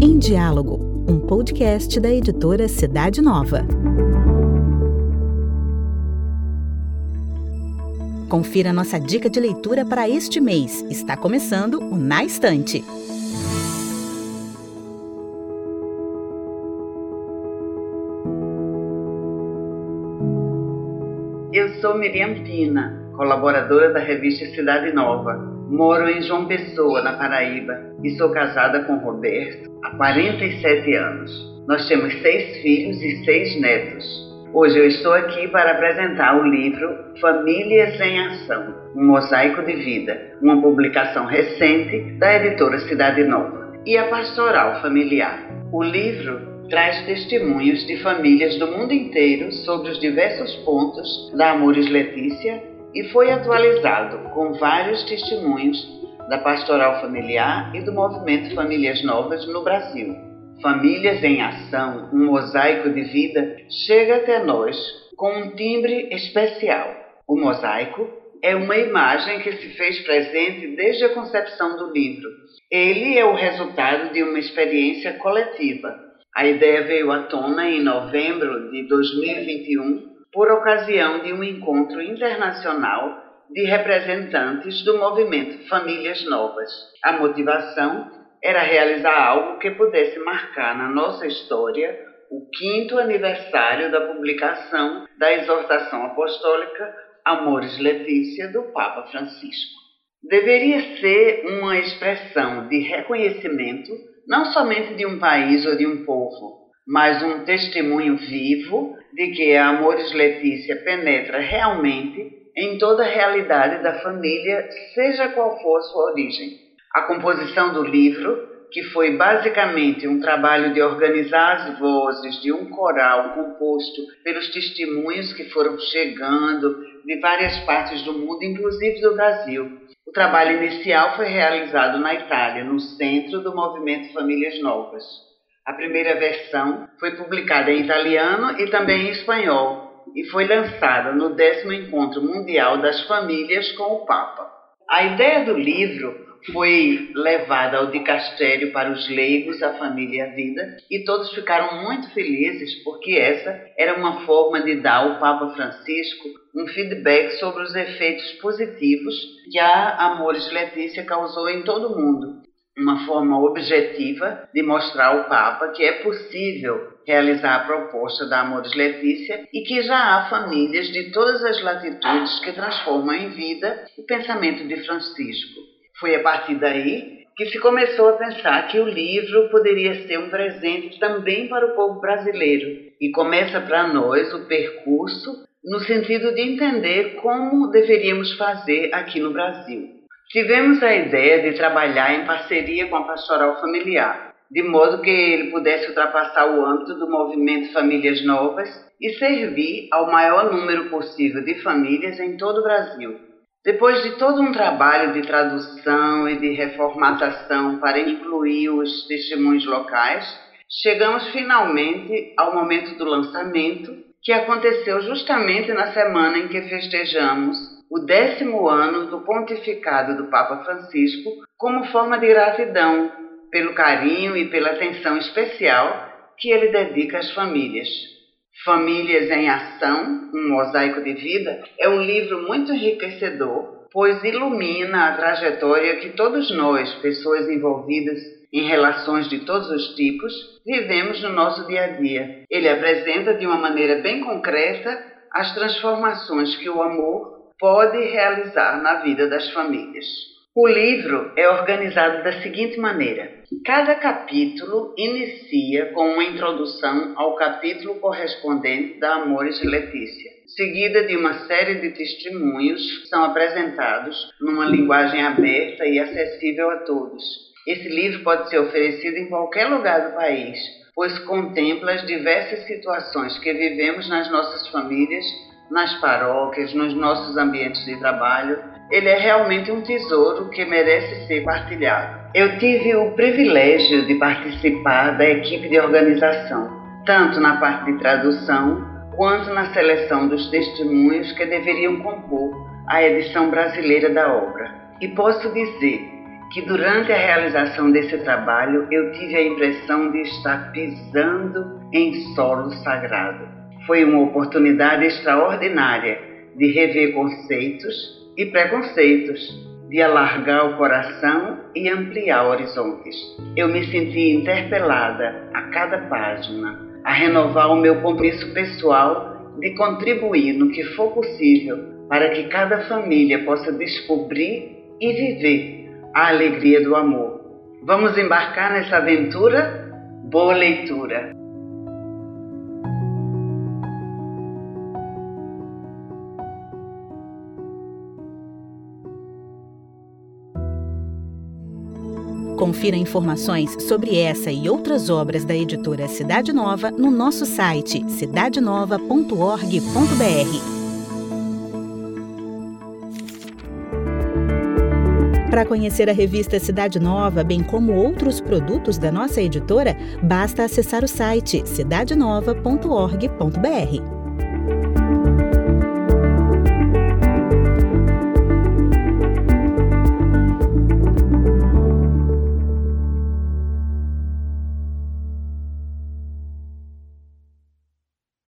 Em Diálogo, um podcast da editora Cidade Nova. Confira nossa dica de leitura para este mês. Está começando o Na Estante. Eu sou Miriam Pina, colaboradora da revista Cidade Nova. Moro em João Pessoa, na Paraíba, e sou casada com Roberto há 47 anos. Nós temos seis filhos e seis netos. Hoje eu estou aqui para apresentar o livro Famílias em Ação, um mosaico de vida, uma publicação recente da editora Cidade Nova, e a Pastoral Familiar. O livro traz testemunhos de famílias do mundo inteiro sobre os diversos pontos da Amores Letícia e foi atualizado com vários testemunhos da Pastoral Familiar e do Movimento Famílias Novas no Brasil. Famílias em Ação, um mosaico de vida, chega até nós com um timbre especial. O mosaico é uma imagem que se fez presente desde a concepção do livro. Ele é o resultado de uma experiência coletiva. A ideia veio à tona em novembro de 2021 por ocasião de um encontro internacional de representantes do movimento Famílias Novas. A motivação era realizar algo que pudesse marcar na nossa história o quinto aniversário da publicação da exortação apostólica Amores Letícia do Papa Francisco. Deveria ser uma expressão de reconhecimento não somente de um país ou de um povo, mas um testemunho vivo de que a Amores Letícia penetra realmente em toda a realidade da família, seja qual for sua origem. A composição do livro, que foi basicamente um trabalho de organizar as vozes de um coral composto pelos testemunhos que foram chegando de várias partes do mundo, inclusive do Brasil. O trabalho inicial foi realizado na Itália, no centro do movimento Famílias Novas. A primeira versão foi publicada em italiano e também em espanhol e foi lançada no décimo Encontro Mundial das Famílias com o Papa. A ideia do livro foi levada ao dicastério para os leigos, a família e a vida, e todos ficaram muito felizes porque essa era uma forma de dar ao Papa Francisco um feedback sobre os efeitos positivos que a Amores Letícia causou em todo o mundo. Uma forma objetiva de mostrar ao Papa que é possível realizar a proposta da Amores Letícia e que já há famílias de todas as latitudes que transformam em vida o pensamento de Francisco. Foi a partir daí que se começou a pensar que o livro poderia ser um presente também para o povo brasileiro e começa para nós o percurso no sentido de entender como deveríamos fazer aqui no Brasil. Tivemos a ideia de trabalhar em parceria com a Pastoral Familiar, de modo que ele pudesse ultrapassar o âmbito do movimento Famílias Novas e servir ao maior número possível de famílias em todo o Brasil. Depois de todo um trabalho de tradução e de reformatação para incluir os testemunhos locais, chegamos finalmente ao momento do lançamento, que aconteceu justamente na semana em que festejamos o décimo ano do pontificado do Papa Francisco, como forma de gratidão pelo carinho e pela atenção especial que ele dedica às famílias. Famílias em Ação, um mosaico de vida, é um livro muito enriquecedor, pois ilumina a trajetória que todos nós, pessoas envolvidas em relações de todos os tipos, vivemos no nosso dia a dia. Ele apresenta de uma maneira bem concreta as transformações que o amor pode realizar na vida das famílias. O livro é organizado da seguinte maneira: cada capítulo inicia com uma introdução ao capítulo correspondente da Amores Letícia, seguida de uma série de testemunhos que são apresentados numa linguagem aberta e acessível a todos. Esse livro pode ser oferecido em qualquer lugar do país, pois contempla as diversas situações que vivemos nas nossas famílias, nas paróquias, nos nossos ambientes de trabalho ele é realmente um tesouro que merece ser partilhado. Eu tive o privilégio de participar da equipe de organização, tanto na parte de tradução quanto na seleção dos testemunhos que deveriam compor a edição brasileira da obra. E posso dizer que durante a realização desse trabalho eu tive a impressão de estar pisando em solo sagrado. Foi uma oportunidade extraordinária de rever conceitos e preconceitos, de alargar o coração e ampliar horizontes. Eu me senti interpelada a cada página a renovar o meu compromisso pessoal de contribuir no que for possível para que cada família possa descobrir e viver a alegria do amor. Vamos embarcar nessa aventura? Boa leitura! Confira informações sobre essa e outras obras da editora Cidade Nova no nosso site cidadenova.org.br. Para conhecer a revista Cidade Nova, bem como outros produtos da nossa editora, basta acessar o site cidadenova.org.br.